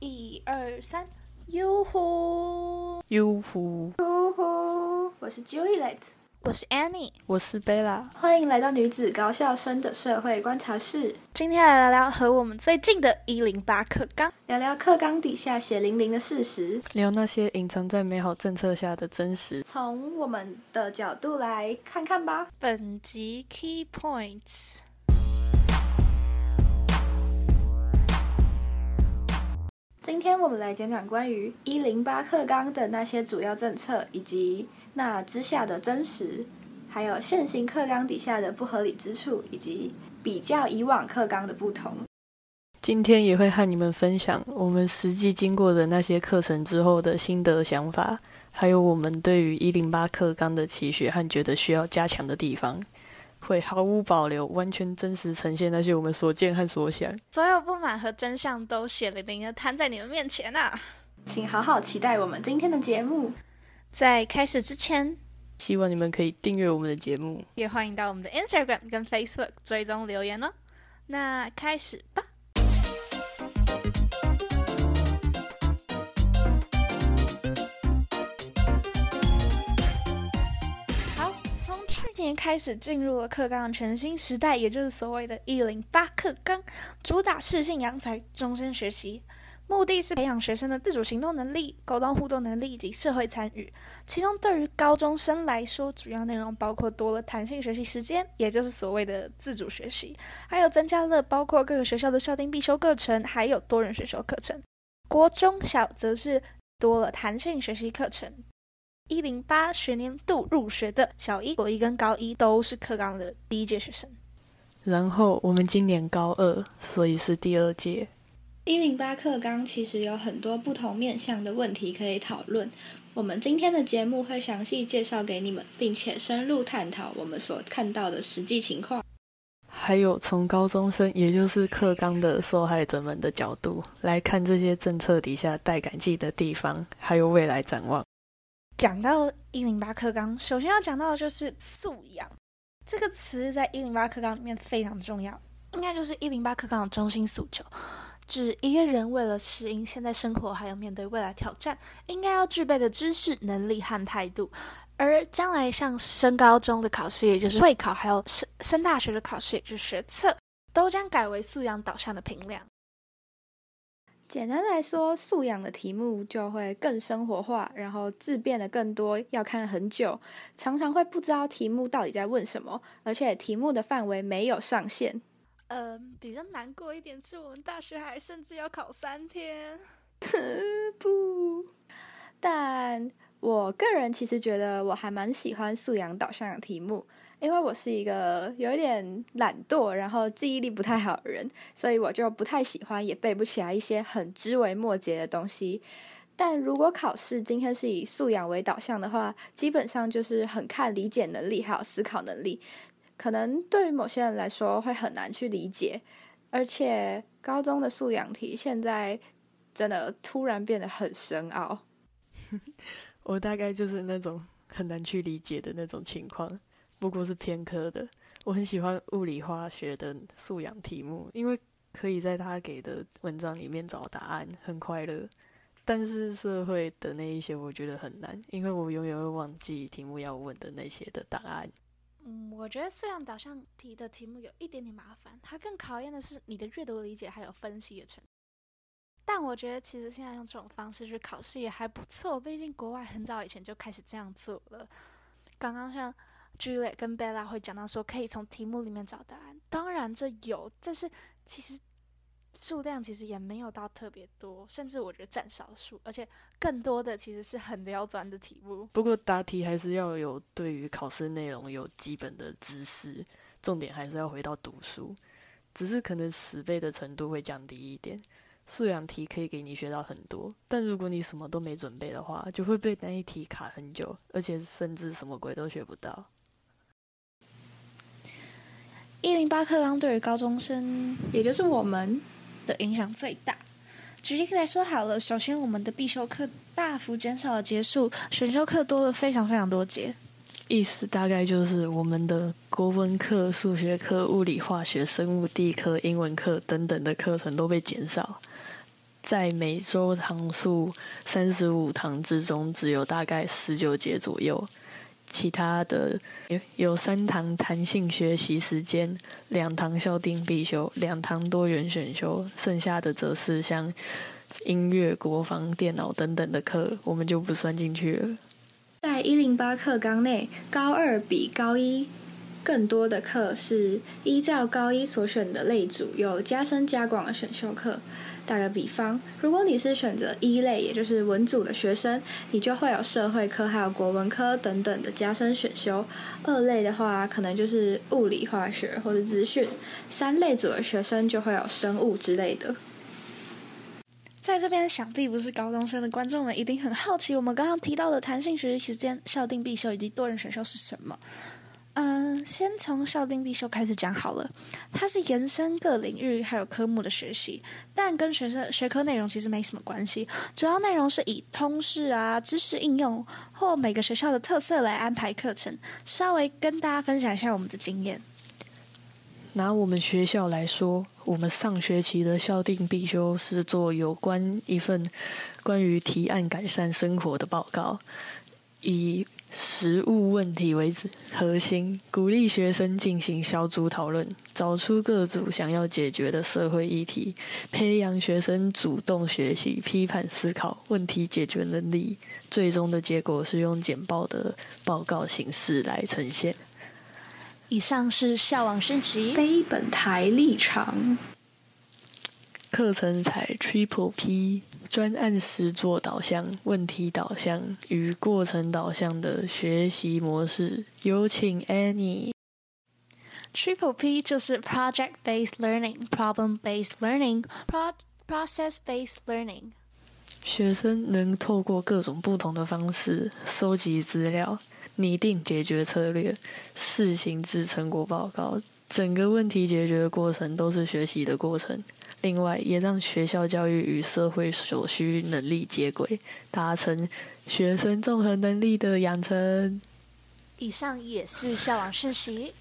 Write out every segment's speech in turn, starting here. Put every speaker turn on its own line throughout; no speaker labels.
一二三，哟呼
哟呼！
哟呼！我是 Juliet，
我是 Annie，
我是贝拉。
欢迎来到女子高校生的社会观察室，
今天来聊聊和我们最近的一零八课纲，
聊聊课纲底下血淋淋的事实，
聊那些隐藏在美好政策下的真实。
从我们的角度来看看吧。
本集 Key Points。
今天我们来讲讲关于一零八课纲的那些主要政策，以及那之下的真实，还有现行课纲底下的不合理之处，以及比较以往课纲的不同。
今天也会和你们分享我们实际经过的那些课程之后的心得想法，还有我们对于一零八课纲的期许和觉得需要加强的地方。会毫无保留、完全真实呈现那些我们所见和所想，
所有不满和真相都血淋淋的摊在你们面前啊！
请好好期待我们今天的节目。
在开始之前，
希望你们可以订阅我们的节目，
也欢迎到我们的 Instagram 跟 Facebook 追踪留言哦。那开始吧。年开始进入了课纲的全新时代，也就是所谓的“一零八课纲”，主打适性扬才、终身学习，目的是培养学生的自主行动能力、沟通互动能力以及社会参与。其中，对于高中生来说，主要内容包括多了弹性学习时间，也就是所谓的自主学习，还有增加了包括各个学校的校定必修课程，还有多人选修课程。国中小则是多了弹性学习课程。一零八学年度入学的小一、国一跟高一都是课纲的第一届学生。
然后我们今年高二，所以是第二届。
一零八课纲其实有很多不同面向的问题可以讨论。我们今天的节目会详细介绍给你们，并且深入探讨我们所看到的实际情况。
还有从高中生，也就是课纲的受害者们的角度来看这些政策底下待感激的地方，还有未来展望。
讲到一零八课纲，首先要讲到的就是素养这个词，在一零八课纲里面非常重要，应该就是一零八课纲的中心诉求，指一个人为了适应现在生活，还有面对未来挑战，应该要具备的知识、能力和态度。而将来像升高中的考试，也就是会考，还有升升大学的考试，也就是学测，都将改为素养导向的评量。
简单来说，素养的题目就会更生活化，然后字变得更多，要看很久，常常会不知道题目到底在问什么，而且题目的范围没有上限。
嗯，比较难过一点是我们大学还甚至要考三天。
不，但我个人其实觉得我还蛮喜欢素养导向的题目。因为我是一个有一点懒惰，然后记忆力不太好的人，所以我就不太喜欢，也背不起来一些很枝微末节的东西。但如果考试今天是以素养为导向的话，基本上就是很看理解能力还有思考能力。可能对于某些人来说会很难去理解，而且高中的素养题现在真的突然变得很深奥。
我大概就是那种很难去理解的那种情况。不过是偏科的，我很喜欢物理化学的素养题目，因为可以在他给的文章里面找答案，很快乐。但是社会的那一些，我觉得很难，因为我永远会忘记题目要问的那些的答案。
嗯，我觉得素养导向题的题目有一点点麻烦，它更考验的是你的阅读理解还有分析的程度。但我觉得其实现在用这种方式去考试也还不错，毕竟国外很早以前就开始这样做了。刚刚像。Juliet 跟 Bella 会讲到说，可以从题目里面找答案。当然这有，但是其实数量其实也没有到特别多，甚至我觉得占少数。而且更多的其实是很刁钻的题目。
不过答题还是要有对于考试内容有基本的知识，重点还是要回到读书。只是可能死背的程度会降低一点。素养题可以给你学到很多，但如果你什么都没准备的话，就会被那一题卡很久，而且甚至什么鬼都学不到。
一零八课纲对于高中生，
也就是我们
的影响最大。举例来说好了，首先我们的必修课大幅减少了结束，选修课多了非常非常多节。
意思大概就是我们的国文课、数学课、物理、化学、生物、地科、英文课等等的课程都被减少。在每周堂数三十五堂之中，只有大概十九节左右。其他的有三堂弹性学习时间，两堂校定必修，两堂多元选修，剩下的则是像音乐、国防、电脑等等的课，我们就不算进去了。
在一零八课纲内，高二比高一更多的课是依照高一所选的类组，有加深加广的选修课。打个比方，如果你是选择一类，也就是文组的学生，你就会有社会科还有国文科等等的加深选修；二类的话，可能就是物理、化学或者资讯；三类组的学生就会有生物之类的。
在这边，想必不是高中生的观众们一定很好奇，我们刚刚提到的弹性学习时间、校定必修以及多人选修是什么？嗯，先从校定必修开始讲好了。它是延伸各领域还有科目的学习，但跟学生学科内容其实没什么关系。主要内容是以通识啊、知识应用或每个学校的特色来安排课程。稍微跟大家分享一下我们的经验。
拿我们学校来说，我们上学期的校定必修是做有关一份关于提案改善生活的报告，以实物问题为核心，鼓励学生进行小组讨论，找出各组想要解决的社会议题，培养学生主动学习、批判思考、问题解决能力。最终的结果是用简报的报告形式来呈现。
以上是校网升级，
非本台立场。
课程采 Triple P 专案实作导向、问题导向与过程导向的学习模式。有请 Annie。
Triple P 就是 Project Based Learning、Problem Based Learning、Pro Process Based Learning。
学生能透过各种不同的方式收集资料。拟定解决策略，试行至成果报告，整个问题解决的过程都是学习的过程。另外，也让学校教育与社会所需能力接轨，达成学生综合能力的养成。
以上也是校网讯息，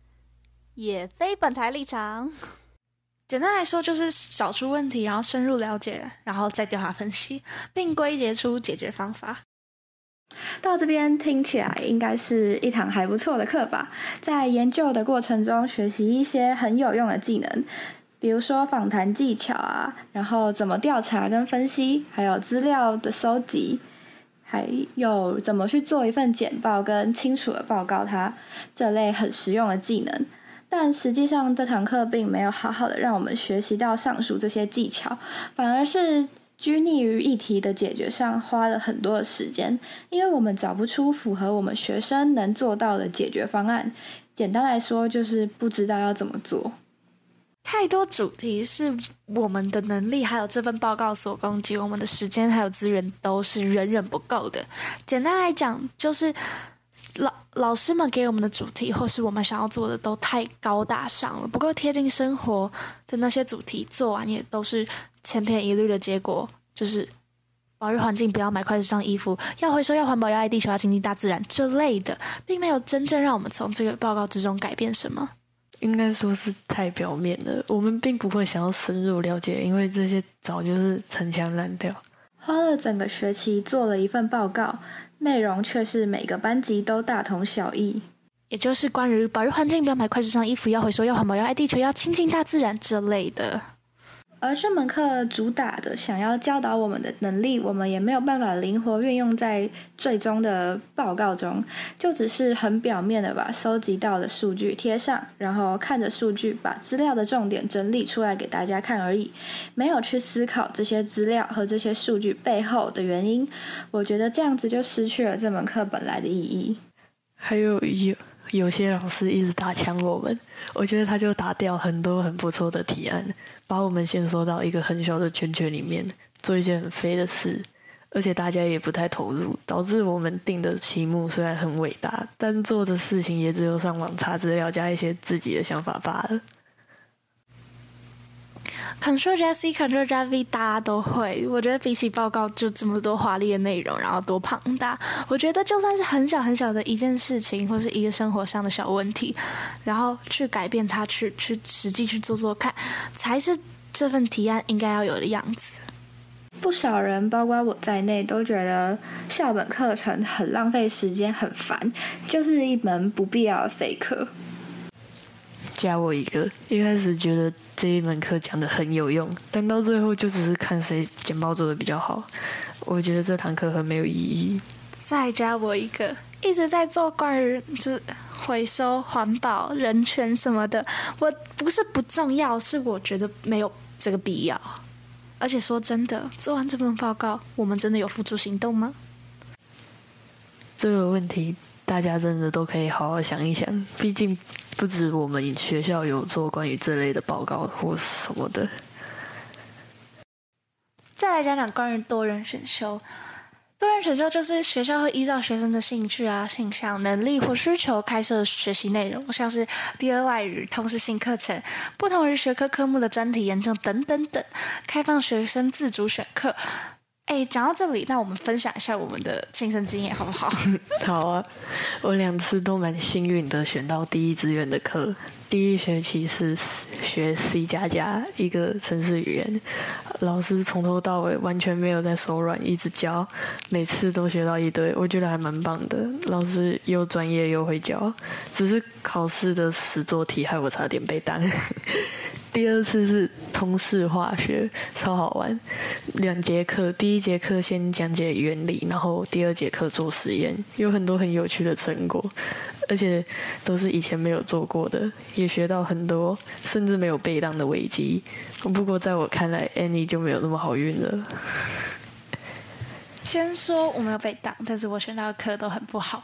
也非本台立场。简单来说，就是找出问题，然后深入了解，然后再调查分析，并归结出解决方法。
到这边听起来应该是一堂还不错的课吧。在研究的过程中，学习一些很有用的技能，比如说访谈技巧啊，然后怎么调查跟分析，还有资料的收集，还有怎么去做一份简报跟清楚的报告它这类很实用的技能。但实际上，这堂课并没有好好的让我们学习到上述这些技巧，反而是。拘泥于议题的解决上花了很多的时间，因为我们找不出符合我们学生能做到的解决方案。简单来说，就是不知道要怎么做。
太多主题是我们的能力还有这份报告所供给我们的时间还有资源都是远远不够的。简单来讲，就是老老师们给我们的主题或是我们想要做的都太高大上了，不够贴近生活的那些主题做完也都是。千篇一律的结果就是，保育环境，不要买快时尚衣服，要回收，要环保，要爱地球，要亲近大自然这类的，并没有真正让我们从这个报告之中改变什么。
应该说是太表面了，我们并不会想要深入了解，因为这些早就是陈腔滥调。
花了整个学期做了一份报告，内容却是每个班级都大同小异，
也就是关于保育环境，不要买快时尚衣服，要回收，要环保，要爱地球，要亲近大自然之类的。
而这门课主打的想要教导我们的能力，我们也没有办法灵活运用在最终的报告中，就只是很表面的把收集到的数据贴上，然后看着数据把资料的重点整理出来给大家看而已，没有去思考这些资料和这些数据背后的原因。我觉得这样子就失去了这门课本来的意义。
还有有些老师一直打枪我们，我觉得他就打掉很多很不错的提案。把我们先缩到一个很小的圈圈里面，做一件很飞的事，而且大家也不太投入，导致我们定的题目虽然很伟大，但做的事情也只有上网查资料，加一些自己的想法罢了。
Ctrl 加 C，Ctrl 加 V，大家都会。我觉得比起报告就这么多华丽的内容，然后多庞大，我觉得就算是很小很小的一件事情，或是一个生活上的小问题，然后去改变它，去去实际去做做看，才是这份提案应该要有的样子。
不少人，包括我在内，都觉得校本课程很浪费时间、很烦，就是一门不必要的废课。
加我一个，一开始觉得这一门课讲的很有用，但到最后就只是看谁简报做的比较好。我觉得这堂课很没有意义。
再加我一个，一直在做关于就是回收、环保、人权什么的，我不是不重要，是我觉得没有这个必要。而且说真的，做完这份报告，我们真的有付出行动吗？
这个问题大家真的都可以好好想一想，毕竟不止我们学校有做关于这类的报告或什么的。
再来讲讲关于多人选修。多人选修就是学校会依照学生的兴趣啊、倾向、能力或需求开设学习内容，像是第二外语、通识性课程、不同于学科科目的专题研究等等等，开放学生自主选课。哎，讲到这里，那我们分享一下我们的亲身经验好不好？
好啊，我两次都蛮幸运的选到第一志愿的课。第一学期是学 C 加加一个城市语言，老师从头到尾完全没有在手软，一直教，每次都学到一堆，我觉得还蛮棒的。老师又专业又会教，只是考试的实作题害我差点被当。第二次是通识化学，超好玩。两节课，第一节课先讲解原理，然后第二节课做实验，有很多很有趣的成果，而且都是以前没有做过的，也学到很多，甚至没有被当的危机。不过在我看来，Annie 就没有那么好运了。
先说我没有被当，但是我选到的课都很不好。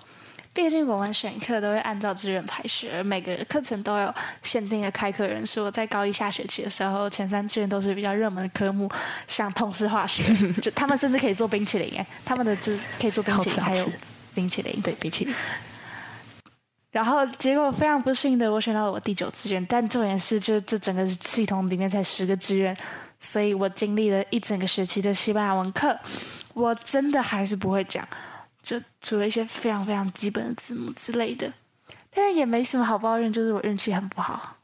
毕竟我们选课都会按照志愿排序，而每个课程都有限定的开课人数。在高一下学期的时候，前三志愿都是比较热门的科目，像通识化学，就他们甚至可以做冰淇淋哎，他们的就可以做冰淇淋，还有冰淇淋，
对冰淇淋。
然后结果非常不幸的，我选到了我第九志愿，但重点是，就这整个系统里面才十个志愿，所以我经历了一整个学期的西班牙文课，我真的还是不会讲。就除了一些非常非常基本的字母之类的，但是也没什么好抱怨，就是我运气很不好。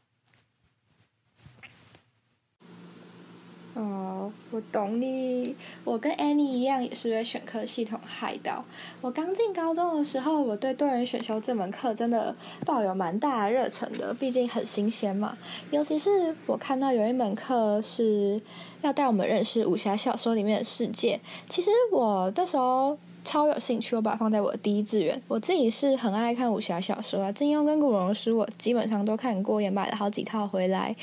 哦，我懂你。我跟 Annie 一样，也是被选课系统害到。我刚进高中的时候，我对多元选修这门课真的抱有蛮大的热忱的，毕竟很新鲜嘛。尤其是我看到有一门课是要带我们认识武侠小说里面的世界，其实我那时候。超有兴趣，我把它放在我的第一志愿。我自己是很爱看武侠小说啊，金庸跟古龙的书我基本上都看过，也买了好几套回来。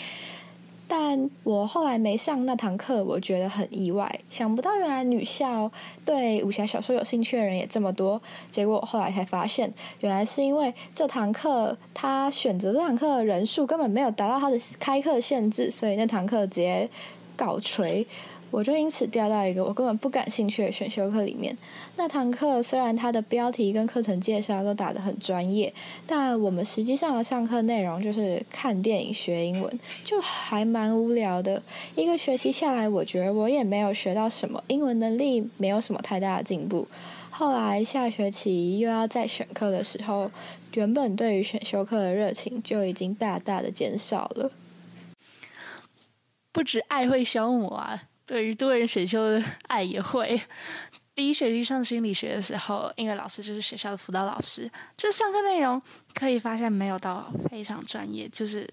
但我后来没上那堂课，我觉得很意外，想不到原来女校对武侠小说有兴趣的人也这么多。结果后来才发现，原来是因为这堂课他选择这堂课的人数根本没有达到他的开课限制，所以那堂课直接告吹。我就因此掉到一个我根本不感兴趣的选修课里面。那堂课虽然它的标题跟课程介绍都打得很专业，但我们实际上的上课内容就是看电影学英文，就还蛮无聊的。一个学期下来，我觉得我也没有学到什么英文能力，没有什么太大的进步。后来下学期又要再选课的时候，原本对于选修课的热情就已经大大的减少了。
不止爱会消磨啊！对于多人选修的 爱也会。第一学期上心理学的时候，因为老师就是学校的辅导老师，就上课内容可以发现没有到非常专业，就是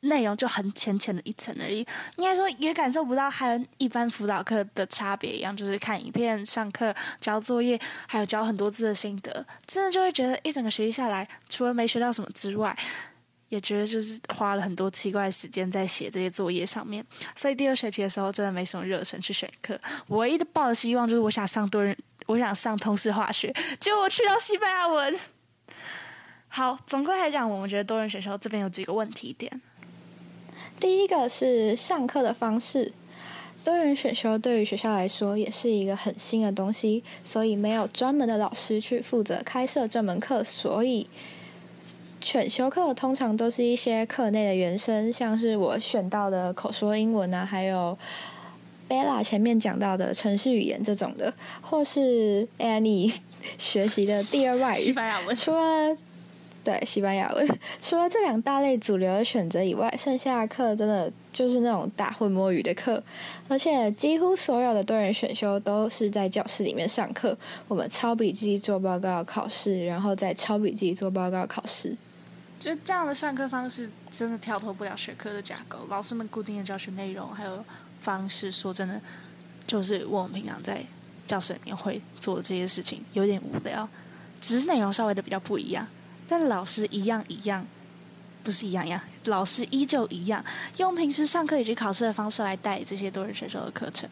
内容就很浅浅的一层而已。应该说也感受不到和一般辅导课的差别一样，就是看影片、上课、交作业，还有交很多字的心得，真的就会觉得一整个学期下来，除了没学到什么之外。也觉得就是花了很多奇怪的时间在写这些作业上面，所以第二学期的时候真的没什么热忱去选课。唯一的抱的希望就是我想上多人，我想上通识化学，结果我去到西班牙文。好，总归来讲，我们觉得多人选修这边有几个问题点。
第一个是上课的方式，多人选修对于学校来说也是一个很新的东西，所以没有专门的老师去负责开设这门课，所以。选修课通常都是一些课内的原声，像是我选到的口说英文啊，还有 Bella 前面讲到的城市语言这种的，或是 Annie 学习的第二外语。
西班牙文。
除了对，西班牙文。除了这两大类主流的选择以外，剩下的课真的就是那种打混摸鱼的课，而且几乎所有的多人选修都是在教室里面上课，我们抄笔记、做报告、考试，然后再抄笔记、做报告、考试。
就这样的上课方式真的跳脱不了学科的架构，老师们固定的教学内容还有方式，说真的，就是我们平常在教室里面会做的这些事情有点无聊，只是内容稍微的比较不一样，但老师一样一样，不是一样一样，老师依旧一样，用平时上课以及考试的方式来带这些多人选修的课程。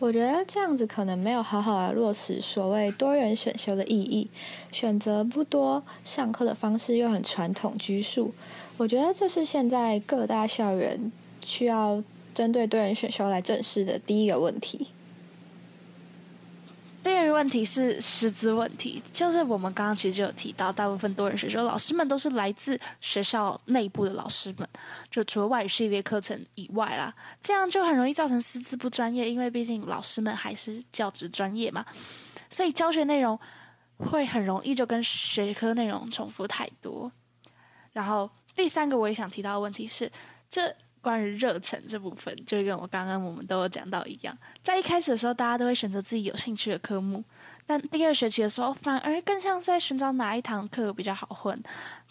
我觉得这样子可能没有好好的落实所谓多元选修的意义，选择不多，上课的方式又很传统拘束。我觉得这是现在各大校园需要针对多元选修来正视的第一个问题。
第二个问题是师资问题，就是我们刚刚其实就有提到，大部分多人学校老师们都是来自学校内部的老师们，就除了外语系列课程以外啦，这样就很容易造成师资不专业，因为毕竟老师们还是教职专业嘛，所以教学内容会很容易就跟学科内容重复太多。然后第三个我也想提到的问题是，这。关于热忱这部分，就跟我刚刚我们都有讲到一样，在一开始的时候，大家都会选择自己有兴趣的科目，但第二学期的时候，反而更像是在寻找哪一堂课比较好混。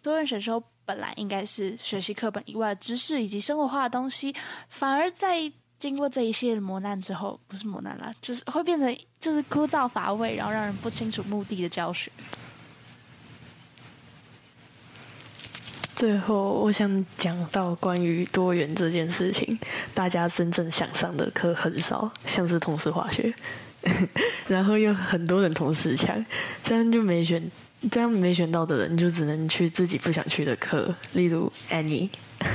多人选修本来应该是学习课本以外的知识以及生活化的东西，反而在经过这一系列磨难之后，不是磨难啦，就是会变成就是枯燥乏味，然后让人不清楚目的的教学。
最后，我想讲到关于多元这件事情，大家真正想上的课很少，像是同时化学，然后又很多人同时抢，这样就没选，这样没选到的人就只能去自己不想去的课，例如 Annie，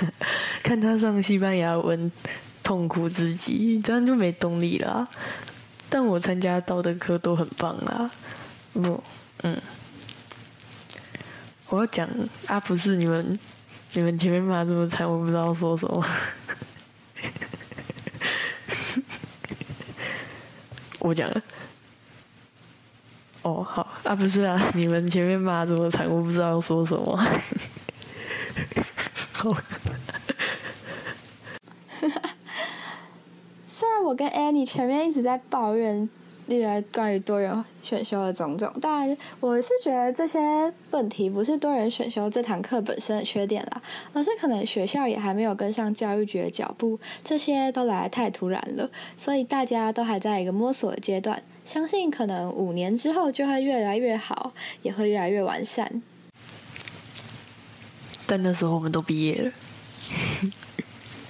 看他上西班牙文痛苦至极，这样就没动力了。但我参加到的课都很棒啊，不，嗯。我要讲啊，不是你们，你们前面骂这么惨，我不知道说什么。我讲了。哦，好啊，不是啊，你们前面骂这么惨，我不知道要说什么。好。
虽然我跟 Annie 前面一直在抱怨。例如关于多元选修的种种，但我是觉得这些问题不是多元选修这堂课本身的缺点啦，而是可能学校也还没有跟上教育局的脚步，这些都来太突然了，所以大家都还在一个摸索的阶段。相信可能五年之后就会越来越好，也会越来越完善。
但那时候我们都毕业了，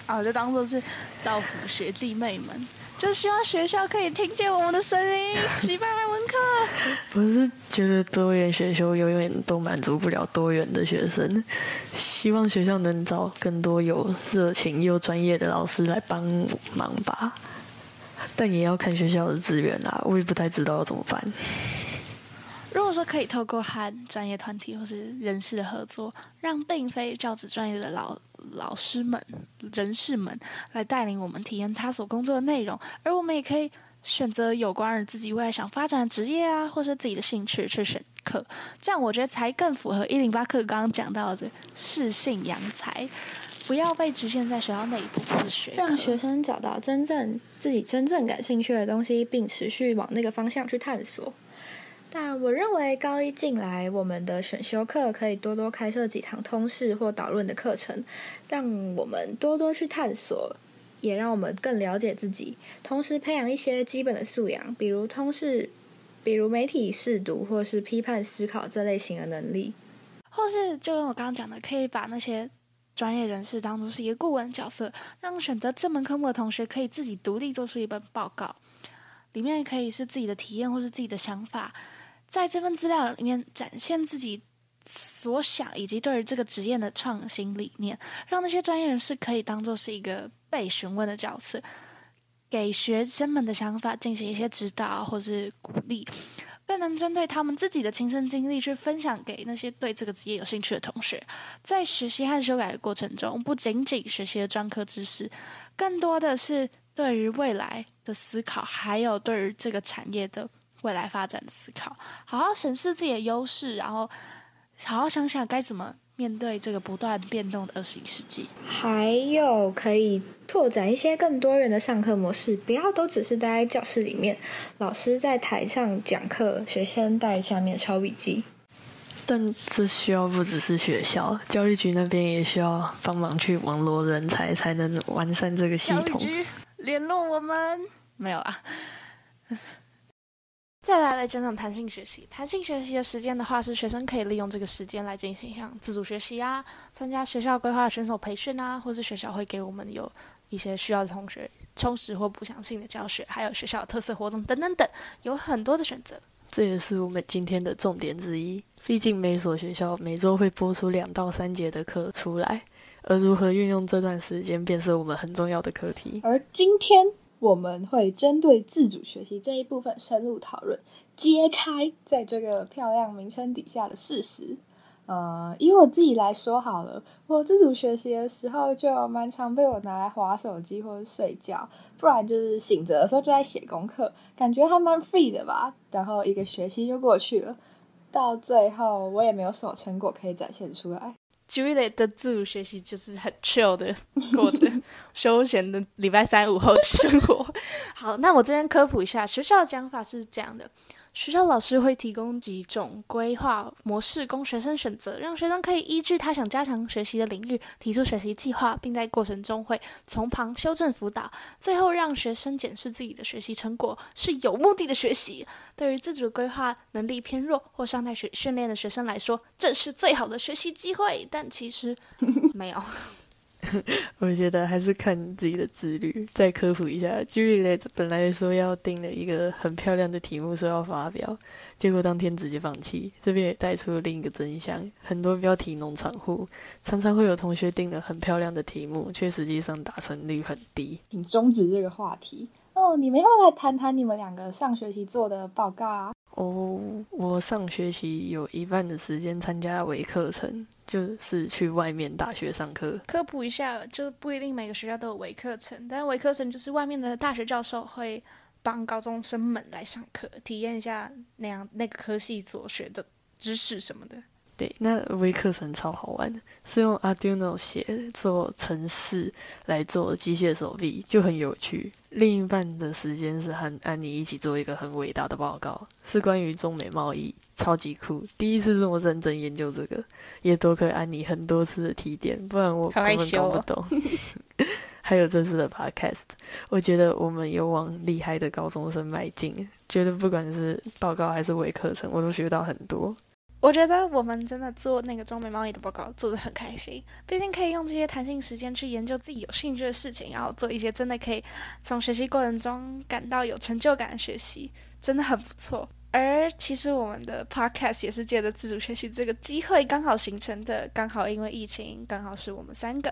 啊，就当做是造福学弟妹们。就希望学校可以听见我们的声音，齐白来文课。
我是觉得多元选修永远都满足不了多元的学生，希望学校能找更多有热情又专业的老师来帮忙吧。但也要看学校的资源啊，我也不太知道要怎么办。
如果说可以透过和专业团体或是人事的合作，让并非教职专业的老老师们、人士们来带领我们体验他所工作的内容，而我们也可以选择有关于自己未来想发展的职业啊，或是自己的兴趣去选课，这样我觉得才更符合一零八课刚刚讲到的适性扬才，不要被局限在学校内部自学
让学生找到真正自己真正感兴趣的东西，并持续往那个方向去探索。但我认为高一进来，我们的选修课可以多多开设几堂通识或导论的课程，让我们多多去探索，也让我们更了解自己，同时培养一些基本的素养，比如通识，比如媒体试读或是批判思考这类型的能力，
或是就跟我刚刚讲的，可以把那些专业人士当做是一个顾问角色，让选择这门科目的同学可以自己独立做出一本报告，里面可以是自己的体验或是自己的想法。在这份资料里面展现自己所想，以及对于这个职业的创新理念，让那些专业人士可以当做是一个被询问的角色，给学生们的想法进行一些指导或是鼓励，更能针对他们自己的亲身经历去分享给那些对这个职业有兴趣的同学。在学习和修改的过程中，不仅仅学习了专科知识，更多的是对于未来的思考，还有对于这个产业的。未来发展思考，好好审视自己的优势，然后好好想想该怎么面对这个不断变动的二十一世纪。
还有可以拓展一些更多元的上课模式，不要都只是待在教室里面，老师在台上讲课，学生在下面抄笔记。
但这需要不只是学校，教育局那边也需要帮忙去网罗人才，才能完善这个系统。
联络我们没有啊。再来来讲讲弹性学习。弹性学习的时间的话，是学生可以利用这个时间来进行像自主学习啊，参加学校规划选手培训啊，或是学校会给我们有一些需要的同学充实或补强性的教学，还有学校特色活动等等等，有很多的选择。
这也是我们今天的重点之一。毕竟每所学校每周会播出两到三节的课出来，而如何运用这段时间，便是我们很重要的课题。
而今天。我们会针对自主学习这一部分深入讨论，揭开在这个漂亮名称底下的事实。呃，以我自己来说好了，我自主学习的时候就蛮常被我拿来划手机或者睡觉，不然就是醒着的时候就在写功课，感觉还蛮 free 的吧。然后一个学期就过去了，到最后我也没有什么成果可以展现出来。
Julie 的自主学习就是很 chill 的过程休闲的礼拜三午后生活。好，那我这边科普一下，学校的讲法是这样的。学校老师会提供几种规划模式供学生选择，让学生可以依据他想加强学习的领域提出学习计划，并在过程中会从旁修正辅导，最后让学生检视自己的学习成果，是有目的的学习。对于自主规划能力偏弱或上台学训练的学生来说，这是最好的学习机会。但其实没有。
我觉得还是看自己的自律。再科普一下，Julie 本来说要定了一个很漂亮的题目，说要发表，结果当天直接放弃。这边也带出了另一个真相：很多标题农场户常常会有同学定了很漂亮的题目，却实际上达成率很低。
请终止这个话题哦！你们要不要来谈谈你们两个上学期做的报告啊？
哦，我上学期有一半的时间参加微课程，就是去外面大学上课。
科普一下，就不一定每个学校都有微课程，但是微课程就是外面的大学教授会帮高中生们来上课，体验一下那样那个科系所学的知识什么的。
对，那微课程超好玩的，是用 Arduino 写做程式来做机械手臂，就很有趣。另一半的时间是和安妮一起做一个很伟大的报告，是关于中美贸易，超级酷。第一次这么认真研究这个，也多亏安妮很多次的提点，不然我根本搞不懂。还有这次的 Podcast，我觉得我们有往厉害的高中生迈进，觉得不管是报告还是微课程，我都学到很多。
我觉得我们真的做那个中美贸易的报告做的很开心，毕竟可以用这些弹性时间去研究自己有兴趣的事情，然后做一些真的可以从学习过程中感到有成就感的学习，真的很不错。而其实我们的 podcast 也是借着自主学习这个机会刚好形成的，刚好因为疫情，刚好是我们三个。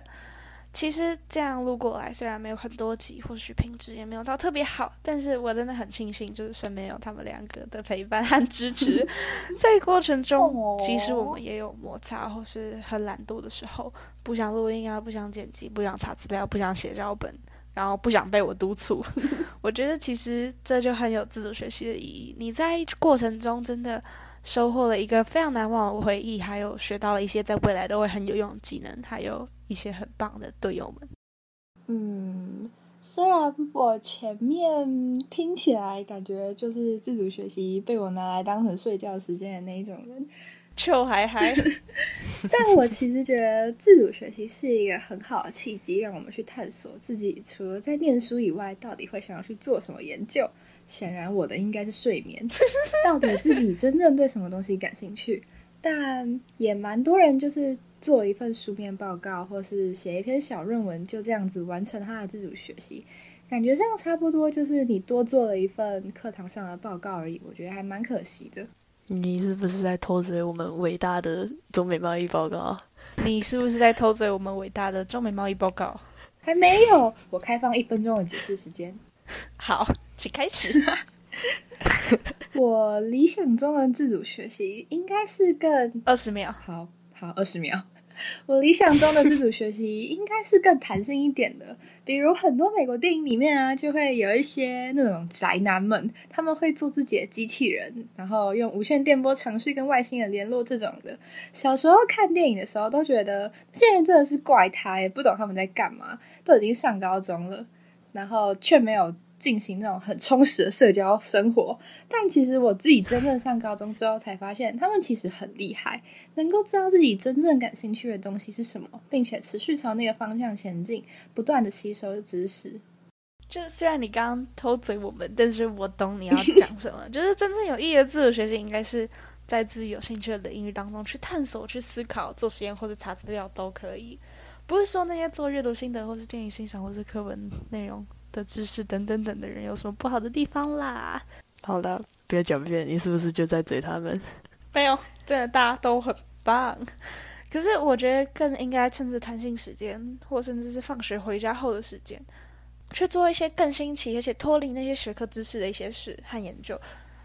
其实这样录过来，虽然没有很多集，或许品质也没有到特别好，但是我真的很庆幸，就是身边有他们两个的陪伴和支持。在过程中，即使我们也有摩擦或是很懒惰的时候，不想录音啊，不想剪辑，不想查资料，不想写脚本，然后不想被我督促。我觉得其实这就很有自主学习的意义。你在过程中真的。收获了一个非常难忘的回忆，还有学到了一些在未来都会很有用的技能，还有一些很棒的队友们。
嗯，虽然我前面听起来感觉就是自主学习被我拿来当成睡觉时间的那一种人，
臭嗨嗨，
但我其实觉得自主学习是一个很好的契机，让我们去探索自己除了在念书以外，到底会想要去做什么研究。显然我的应该是睡眠，到底自己真正对什么东西感兴趣？但也蛮多人就是做一份书面报告，或是写一篇小论文，就这样子完成他的自主学习，感觉这样差不多就是你多做了一份课堂上的报告而已。我觉得还蛮可惜的。
你是不是在偷嘴我们伟大的中美贸易报告？
你是不是在偷嘴我们伟大的中美贸易报告？
还没有，我开放一分钟的解释时间。
好。请开始。
我理想中的自主学习应该是更
二十秒。
好好，二十秒。我理想中的自主学习应该是更弹性一点的，比如很多美国电影里面啊，就会有一些那种宅男们，他们会做自己的机器人，然后用无线电波程序跟外星人联络这种的。小时候看电影的时候，都觉得这些人真的是怪胎，不懂他们在干嘛，都已经上高中了，然后却没有。进行那种很充实的社交生活，但其实我自己真正上高中之后才发现，他们其实很厉害，能够知道自己真正感兴趣的东西是什么，并且持续朝那个方向前进，不断的吸收知识。
就虽然你刚刚偷嘴我们，但是我懂你要讲什么。就是真正有意义的自主学习，应该是在自己有兴趣的领域当中去探索、去思考、做实验或者查资料都可以，不是说那些做阅读心得或是电影欣赏或是课文内容。的知识等等等的人有什么不好的地方啦？
好的，不要狡辩，你是不是就在嘴他们？
没有，真的大家都很棒。可是我觉得更应该趁着弹性时间，或甚至是放学回家后的时间，去做一些更新奇而且脱离那些学科知识的一些事和研究，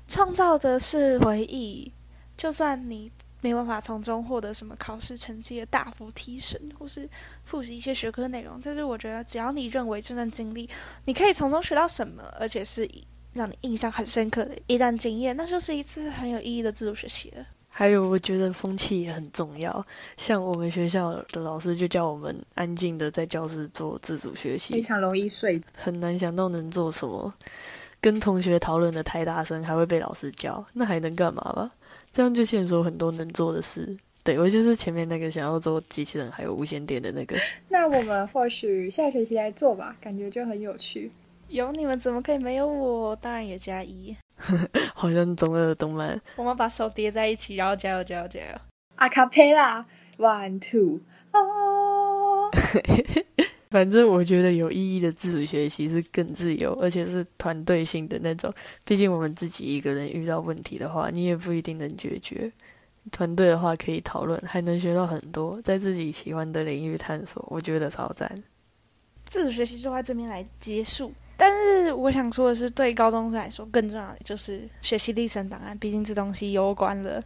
创造的是回忆。就算你。没办法从中获得什么考试成绩的大幅提升，或是复习一些学科内容。但是我觉得，只要你认为这段经历你可以从中学到什么，而且是让你印象很深刻的一段经验，那就是一次很有意义的自主学习了。
还有，我觉得风气也很重要。像我们学校的老师就叫我们安静的在教室做自主学习，
非常容易睡，
很难想到能做什么。跟同学讨论的太大声，还会被老师教，那还能干嘛吧？这样就限说很多能做的事。对我就是前面那个想要做机器人还有无线电的那个。
那我们或许下学期来做吧，感觉就很有趣。
有你们怎么可以没有我？当然也加一。
好像中二动漫。
我们把手叠在一起，然后加油加油加油！
阿卡贝拉，one two 啊。
反正我觉得有意义的自主学习是更自由，而且是团队性的那种。毕竟我们自己一个人遇到问题的话，你也不一定能解决。团队的话可以讨论，还能学到很多，在自己喜欢的领域探索，我觉得超赞。
自主学习就在这边来结束。但是我想说的是，对高中生来说，更重要的就是学习历程档案，毕竟这东西攸关了。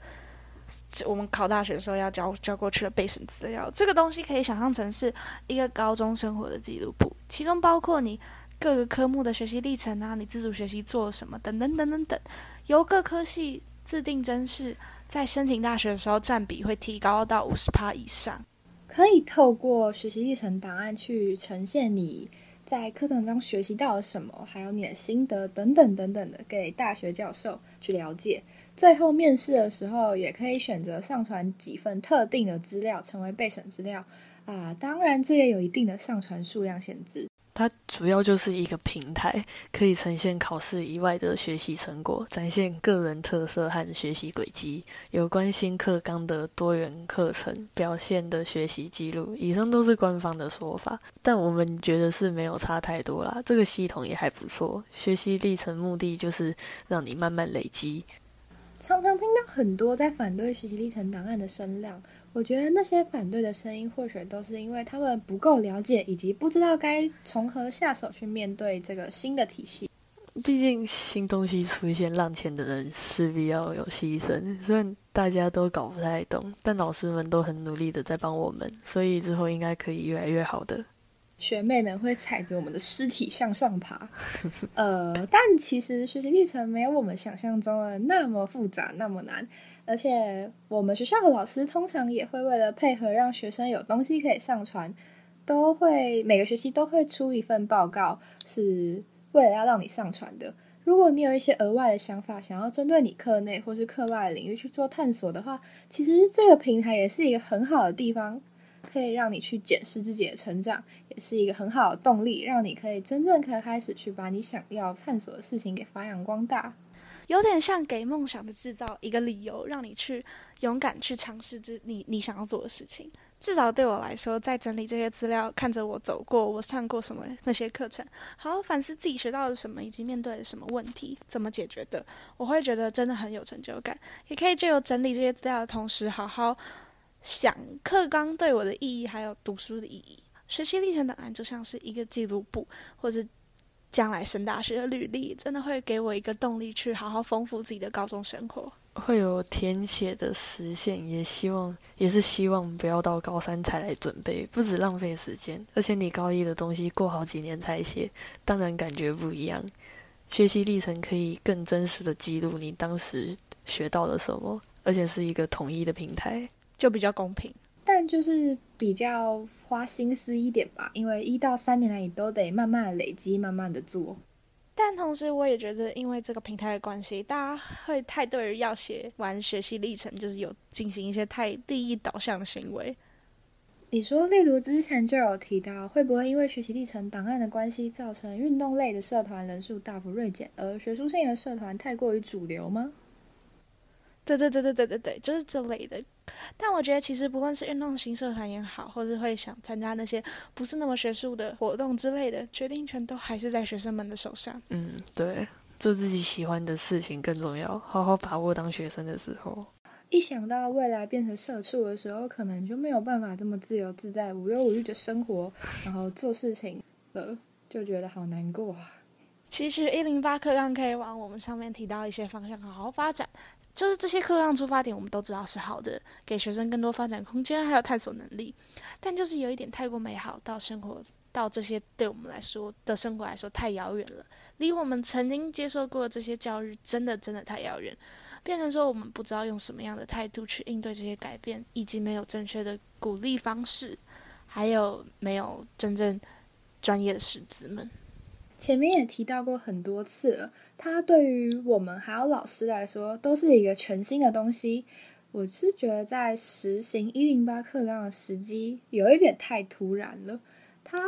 我们考大学的时候要交交过去的备审资料，这个东西可以想象成是一个高中生活的记录簿，其中包括你各个科目的学习历程啊，你自主学习做了什么等等等等等，由各科系自定真试，在申请大学的时候占比会提高到五十趴以上，
可以透过学习历程档案去呈现你在课堂中学习到了什么，还有你的心得等等等等的，给大学教授去了解。最后面试的时候，也可以选择上传几份特定的资料成为备审资料啊。当然，这也有一定的上传数量限制。
它主要就是一个平台，可以呈现考试以外的学习成果，展现个人特色和学习轨迹，有关新课纲的多元课程表现的学习记录。以上都是官方的说法，但我们觉得是没有差太多啦。这个系统也还不错，学习历程目的就是让你慢慢累积。
常常听到很多在反对学习历程档案的声量，我觉得那些反对的声音，或许都是因为他们不够了解，以及不知道该从何下手去面对这个新的体系。
毕竟新东西出现，浪前的人势必要有牺牲。虽然大家都搞不太懂，但老师们都很努力的在帮我们，所以之后应该可以越来越好的。
学妹们会踩着我们的尸体向上爬，呃，但其实学习历程没有我们想象中的那么复杂、那么难。而且我们学校的老师通常也会为了配合让学生有东西可以上传，都会每个学期都会出一份报告，是为了要让你上传的。如果你有一些额外的想法，想要针对你课内或是课外领域去做探索的话，其实这个平台也是一个很好的地方。可以让你去检视自己的成长，也是一个很好的动力，让你可以真正可以开始去把你想要探索的事情给发扬光大。
有点像给梦想的制造一个理由，让你去勇敢去尝试这你你想要做的事情。至少对我来说，在整理这些资料，看着我走过、我上过什么那些课程，好好反思自己学到了什么，以及面对了什么问题，怎么解决的，我会觉得真的很有成就感。也可以借由整理这些资料的同时，好好。想课纲对我的意义，还有读书的意义，学习历程档案就像是一个记录簿，或者将来升大学的履历，真的会给我一个动力去好好丰富自己的高中生活。
会有填写的实现，也希望也是希望不要到高三才来准备，不止浪费时间，而且你高一的东西过好几年才写，当然感觉不一样。学习历程可以更真实的记录你当时学到了什么，而且是一个统一的平台，
就比较公平。
但就是比较花心思一点吧，因为一到三年来你都得慢慢的累积，慢慢的做。
但同时，我也觉得，因为这个平台的关系，大家会太对于要写完学习历程，就是有进行一些太利益导向的行为。
你说，例如之前就有提到，会不会因为学习历程档案的关系，造成运动类的社团人数大幅锐减，而学术性的社团太过于主流吗？
对对对对对对对，就是这类的。但我觉得，其实不论是运动型社团也好，或是会想参加那些不是那么学术的活动之类的，决定权都还是在学生们的手上。
嗯，对，做自己喜欢的事情更重要，好好把握当学生的时候。
一想到未来变成社畜的时候，可能就没有办法这么自由自在、无忧无虑的生活，然后做事情了，就觉得好难过啊。
其实一零八课纲可以往我们上面提到一些方向好好发展。就是这些课纲出发点，我们都知道是好的，给学生更多发展空间，还有探索能力。但就是有一点太过美好，到生活到这些对我们来说的生活来说太遥远了，离我们曾经接受过这些教育真的真的太遥远，变成说我们不知道用什么样的态度去应对这些改变，以及没有正确的鼓励方式，还有没有真正专业的师资们。
前面也提到过很多次了，它对于我们还有老师来说，都是一个全新的东西。我是觉得在实行一零八课纲的时机有一点太突然了。它，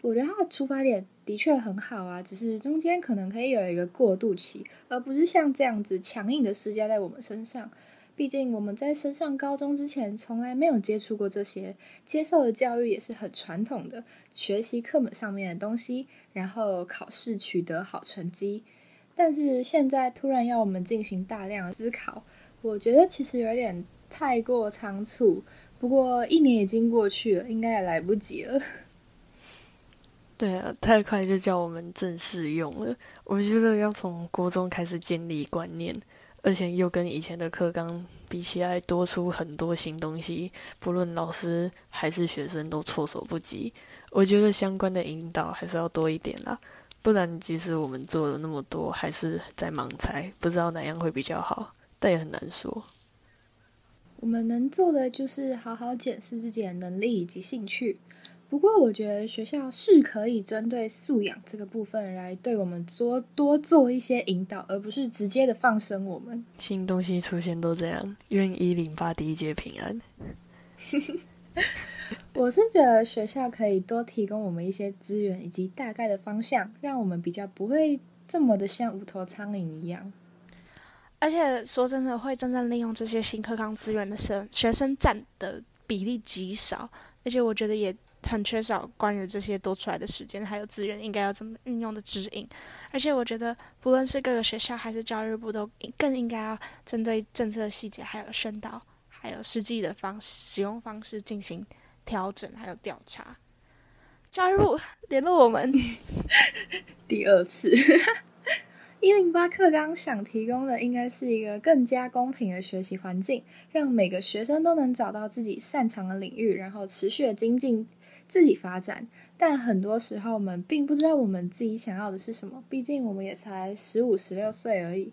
我觉得它的出发点的确很好啊，只是中间可能可以有一个过渡期，而不是像这样子强硬的施加在我们身上。毕竟我们在升上高中之前，从来没有接触过这些，接受的教育也是很传统的，学习课本上面的东西，然后考试取得好成绩。但是现在突然要我们进行大量的思考，我觉得其实有点太过仓促。不过一年已经过去了，应该也来不及了。
对啊，太快就叫我们正式用了。我觉得要从国中开始建立观念。而且又跟以前的课纲比起来，多出很多新东西，不论老师还是学生都措手不及。我觉得相关的引导还是要多一点啦，不然即使我们做了那么多，还是在盲猜，不知道哪样会比较好，但也很难说。
我们能做的就是好好检视自己的能力以及兴趣。不过，我觉得学校是可以针对素养这个部分来对我们多多做一些引导，而不是直接的放生我们。
新东西出现都这样，愿一零八第一节平安。
我是觉得学校可以多提供我们一些资源以及大概的方向，让我们比较不会这么的像无头苍蝇一样。
而且说真的，会真正利用这些新课纲资源的生学生占的比例极少，而且我觉得也。很缺少关于这些多出来的时间还有资源应该要怎么运用的指引，而且我觉得不论是各个学校还是教育部都更应该要针对政策细节还有宣导还有实际的方使用方式进行调整还有调查。教育部联络我们。
第二次，一零八课纲想提供的应该是一个更加公平的学习环境，让每个学生都能找到自己擅长的领域，然后持续的精进。自己发展，但很多时候我们并不知道我们自己想要的是什么。毕竟我们也才十五、十六岁而已。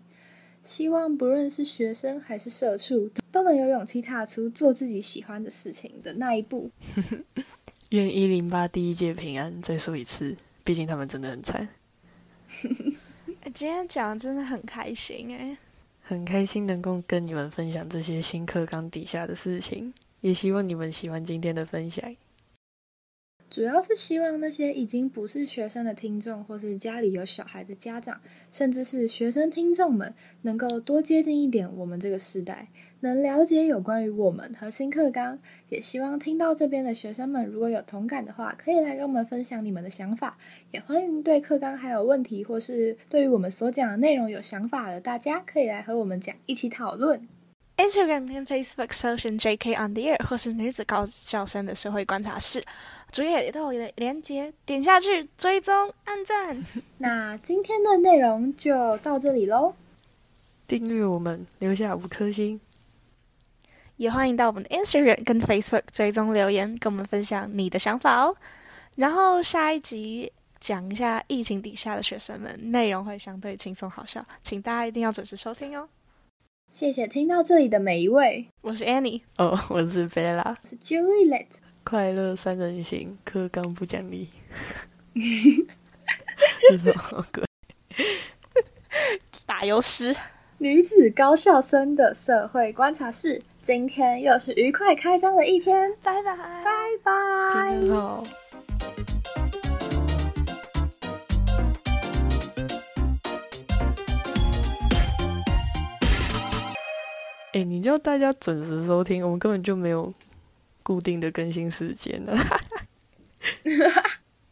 希望不论是学生还是社畜，都能有勇气踏出做自己喜欢的事情的那一步。
愿一零八第一届平安。再说一次，毕竟他们真的很惨。
今天讲的真的很开心哎，
很开心能够跟你们分享这些新课纲底下的事情，也希望你们喜欢今天的分享。
主要是希望那些已经不是学生的听众，或是家里有小孩的家长，甚至是学生听众们，能够多接近一点我们这个时代，能了解有关于我们和新课纲。也希望听到这边的学生们，如果有同感的话，可以来跟我们分享你们的想法。也欢迎对课纲还有问题，或是对于我们所讲的内容有想法的大家，可以来和我们讲，一起讨论。
Instagram 跟 Facebook 搜寻 JK on the air 或是女子高校生的社会观察室，主页都有连接，点下去追踪按赞。
那今天的内容就到这里喽。
订阅我们，留下五颗星。
也欢迎到我们的 Instagram 跟 Facebook 追踪留言，跟我们分享你的想法哦。然后下一集讲一下疫情底下的学生们，内容会相对轻松好笑，请大家一定要准时收听哦。
谢谢听到这里的每一位，
我是 Annie，
哦，我是贝拉，
我是 Juliet，
快乐三人行，课纲不讲理。这什么鬼？
打油诗。
女子高校生的社会观察室，今天又是愉快开张的一天，
拜拜，
拜拜，
今天好。哎、你叫大家准时收听，我们根本就没有固定的更新时间了。